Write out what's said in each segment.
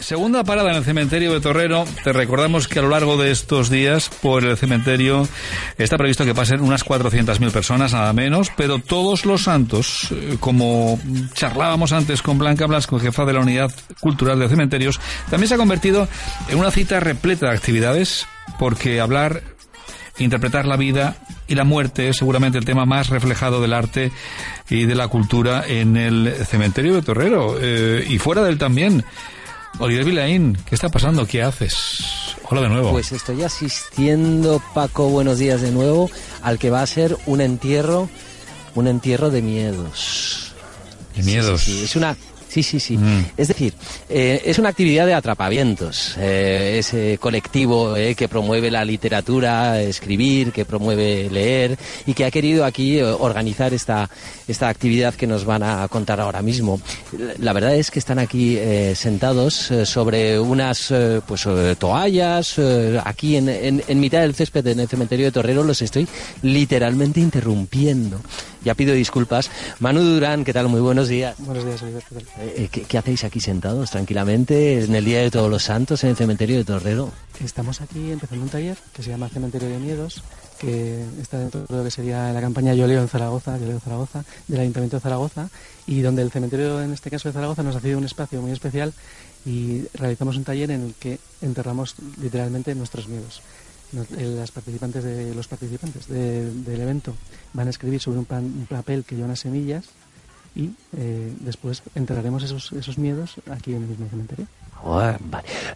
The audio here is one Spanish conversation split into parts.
Segunda parada en el cementerio de Torrero. Te recordamos que a lo largo de estos días por el cementerio está previsto que pasen unas 400.000 personas, nada menos, pero todos los santos, eh, como charlábamos antes con Blanca Blasco, jefa de la Unidad Cultural de Cementerios, también se ha convertido en una cita repleta de actividades, porque hablar interpretar la vida y la muerte es seguramente el tema más reflejado del arte y de la cultura en el cementerio de Torrero eh, y fuera del también. Oliver Vilaín, ¿qué está pasando? ¿Qué haces? Hola de nuevo. Pues estoy asistiendo, Paco, buenos días de nuevo, al que va a ser un entierro, un entierro de miedos. De miedos. Sí, es una Sí, sí, sí. Mm. Es decir, eh, es una actividad de atrapavientos. Eh, ese colectivo eh, que promueve la literatura, escribir, que promueve leer y que ha querido aquí organizar esta, esta actividad que nos van a contar ahora mismo. La verdad es que están aquí sentados sobre unas pues toallas, aquí en, en, en mitad del césped en el cementerio de Torrero los estoy literalmente interrumpiendo ya pido disculpas. Manu Durán, ¿qué tal? Muy buenos días. Buenos días, Oliver. Eh, ¿qué, ¿qué, hacéis aquí sentados tranquilamente en el Día de Todos los Santos en el cementerio de Torrero? Estamos aquí empezando un taller que se llama Cementerio de Miedos, que está dentro de lo que sería la campaña Yo leo en Zaragoza, Yo leo Zaragoza, del Ayuntamiento de Zaragoza, y donde el cementerio, en este caso de Zaragoza, nos ha cedido un espacio muy especial y realizamos un taller en el que enterramos literalmente nuestros miedos. Eh, las participantes de, los participantes del evento van a escribir sobre un, un papel que lleva unas semillas y eh, después enterraremos esos, esos miedos aquí en el mismo cementerio.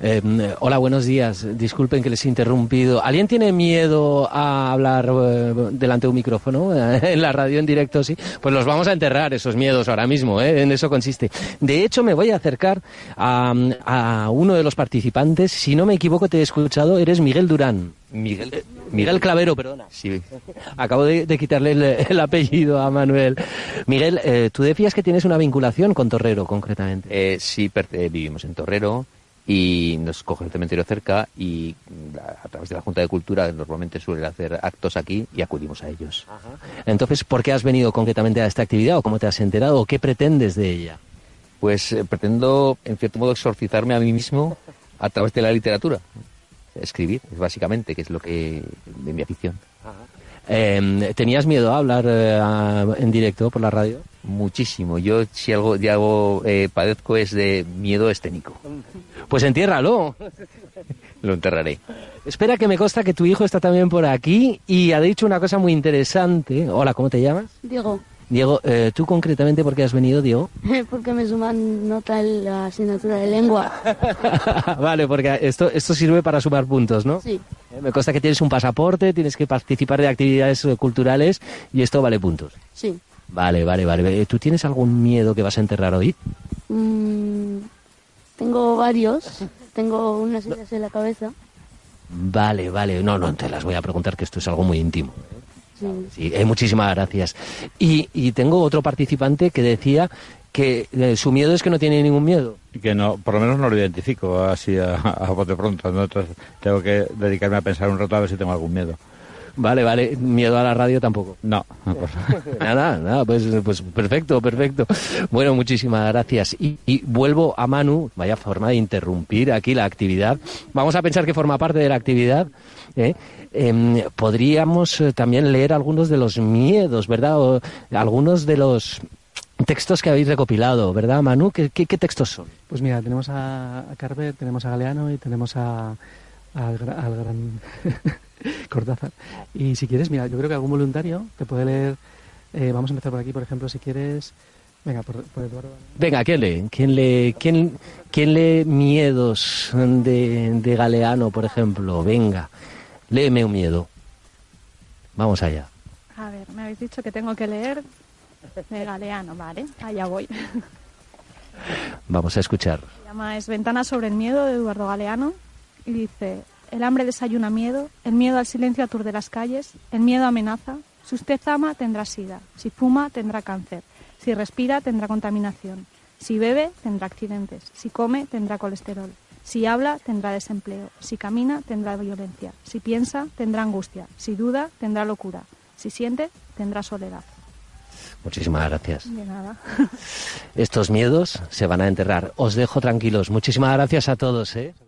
Eh, hola, buenos días. Disculpen que les he interrumpido. ¿Alguien tiene miedo a hablar delante de un micrófono en la radio en directo? Sí. Pues los vamos a enterrar esos miedos ahora mismo. En eso consiste. De hecho, me voy a acercar a, a uno de los participantes. Si no me equivoco, te he escuchado. Eres Miguel Durán. Miguel, eh, Miguel Clavero, perdona. Sí. Acabo de, quitarle el, apellido a Manuel. Miguel, eh, tú decías que tienes una vinculación con Torrero, concretamente. Eh, sí, vivimos en Torrero y nos coge el cementerio cerca y a través de la Junta de Cultura normalmente suelen hacer actos aquí y acudimos a ellos. Entonces, ¿por qué has venido concretamente a esta actividad o cómo te has enterado o qué pretendes de ella? Pues pretendo, en cierto modo, exorcizarme a mí mismo a través de la literatura escribir, básicamente, que es lo que de mi afición. Em, ¿Tenías miedo a hablar eh, en directo por la radio? Muchísimo. Yo si algo, ya algo eh, padezco es de miedo escénico. Pues entiérralo. Lo enterraré. Espera que me consta que tu hijo está también por aquí y ha dicho una cosa muy interesante. Hola, ¿cómo te llamas? Diego. Diego, eh, ¿tú concretamente por qué has venido, Diego? porque me suman nota en la asignatura de lengua. vale, porque esto, esto sirve para sumar puntos, ¿no? Sí. Eh, me consta que tienes un pasaporte, tienes que participar de actividades eh, culturales y esto vale puntos. Sí. Vale, vale, vale. ¿Tú tienes algún miedo que vas a enterrar hoy? Mm, tengo varios. Tengo unas ideas en la cabeza. Vale, vale. No, no te las voy a preguntar, que esto es algo muy íntimo. Sí, eh, muchísimas gracias. Y, y tengo otro participante que decía que eh, su miedo es que no tiene ningún miedo. Que no, por lo menos no lo identifico así a, a bote pronto. Entonces tengo que dedicarme a pensar un rato a ver si tengo algún miedo. Vale, vale. ¿Miedo a la radio tampoco? No. nada, nada, pues, pues perfecto, perfecto. Bueno, muchísimas gracias. Y, y, vuelvo a Manu, vaya forma de interrumpir aquí la actividad. Vamos a pensar que forma parte de la actividad. ¿eh? eh, podríamos también leer algunos de los miedos, ¿verdad? O algunos de los textos que habéis recopilado, ¿verdad, Manu? ¿Qué, qué, qué textos son? Pues mira, tenemos a, a Carver, tenemos a Galeano y tenemos a, al, al gran Cortázar. Y si quieres, mira, yo creo que algún voluntario te puede leer. Eh, vamos a empezar por aquí, por ejemplo, si quieres. Venga, por, por Eduardo. Venga, ¿quién lee? ¿Quién lee, quién, quién lee Miedos de, de Galeano, por ejemplo? Venga. Léeme un miedo. Vamos allá. A ver, me habéis dicho que tengo que leer de Galeano, vale, allá voy. Vamos a escuchar. Se llama Es Ventana sobre el miedo de Eduardo Galeano y dice, el hambre desayuna miedo, el miedo al silencio aturde las calles, el miedo amenaza, si usted ama tendrá sida, si fuma tendrá cáncer, si respira tendrá contaminación, si bebe tendrá accidentes, si come tendrá colesterol. Si habla, tendrá desempleo. Si camina, tendrá violencia. Si piensa, tendrá angustia. Si duda, tendrá locura. Si siente, tendrá soledad. Muchísimas gracias. De nada. Estos miedos se van a enterrar. Os dejo tranquilos. Muchísimas gracias a todos. ¿eh?